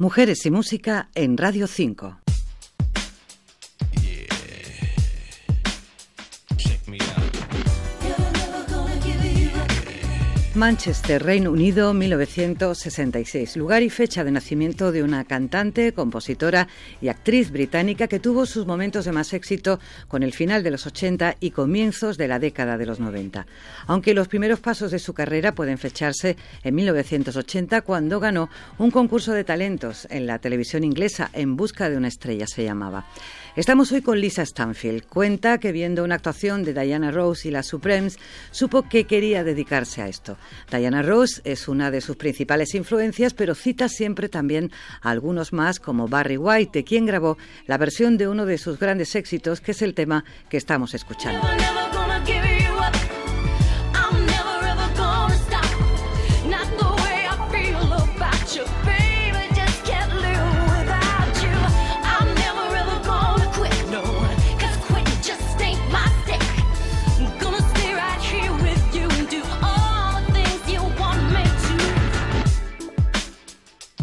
Mujeres y Música en Radio 5. Manchester, Reino Unido, 1966. Lugar y fecha de nacimiento de una cantante, compositora y actriz británica que tuvo sus momentos de más éxito con el final de los 80 y comienzos de la década de los 90. Aunque los primeros pasos de su carrera pueden fecharse en 1980 cuando ganó un concurso de talentos en la televisión inglesa En busca de una estrella se llamaba. Estamos hoy con Lisa Stanfield. Cuenta que viendo una actuación de Diana Rose y las Supremes, supo que quería dedicarse a esto. Diana Rose es una de sus principales influencias, pero cita siempre también a algunos más como Barry White, de quien grabó la versión de uno de sus grandes éxitos, que es el tema que estamos escuchando.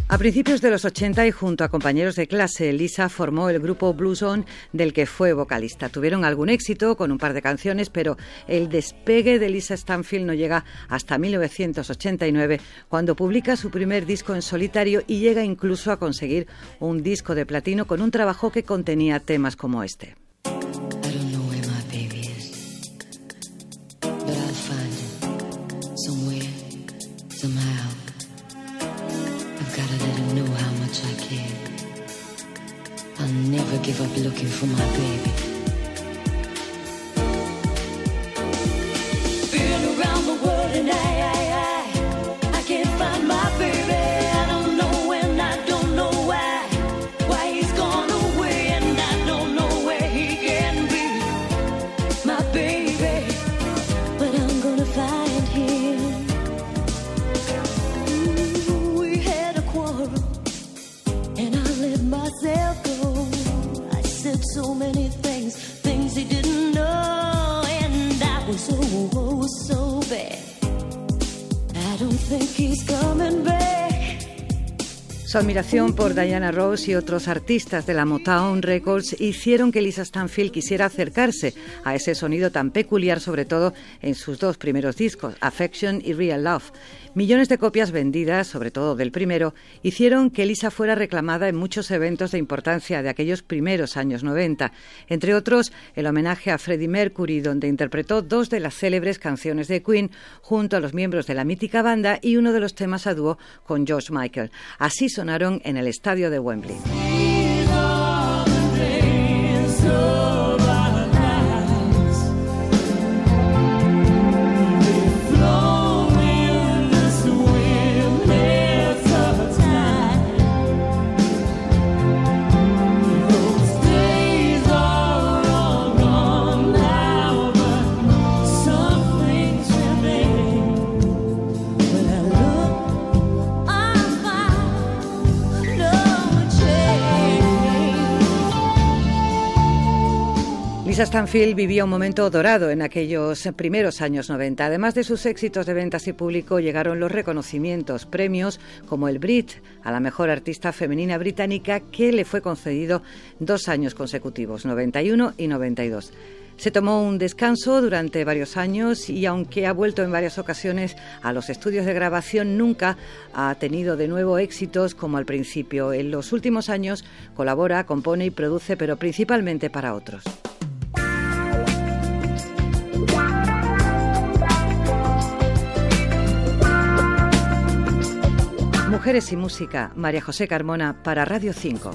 A principios de los 80 y junto a compañeros de clase, Lisa formó el grupo Blue Zone del que fue vocalista. Tuvieron algún éxito con un par de canciones, pero el despegue de Lisa Stanfield no llega hasta 1989, cuando publica su primer disco en solitario y llega incluso a conseguir un disco de platino con un trabajo que contenía temas como este. Give up looking for my baby. Su admiración por Diana Ross y otros artistas de la Motown Records hicieron que Lisa Stanfield quisiera acercarse a ese sonido tan peculiar, sobre todo en sus dos primeros discos, Affection y Real Love. Millones de copias vendidas, sobre todo del primero, hicieron que Lisa fuera reclamada en muchos eventos de importancia de aquellos primeros años 90, entre otros el homenaje a Freddie Mercury, donde interpretó dos de las célebres canciones de Queen junto a los miembros de la mítica banda y uno de los temas a dúo con George Michael. Así sonaron en el estadio de Wembley. Lisa Stanfield vivía un momento dorado en aquellos primeros años 90. Además de sus éxitos de ventas y público, llegaron los reconocimientos, premios como el Brit a la mejor artista femenina británica que le fue concedido dos años consecutivos, 91 y 92. Se tomó un descanso durante varios años y aunque ha vuelto en varias ocasiones a los estudios de grabación, nunca ha tenido de nuevo éxitos como al principio. En los últimos años colabora, compone y produce, pero principalmente para otros. Mujeres y Música, María José Carmona, para Radio 5.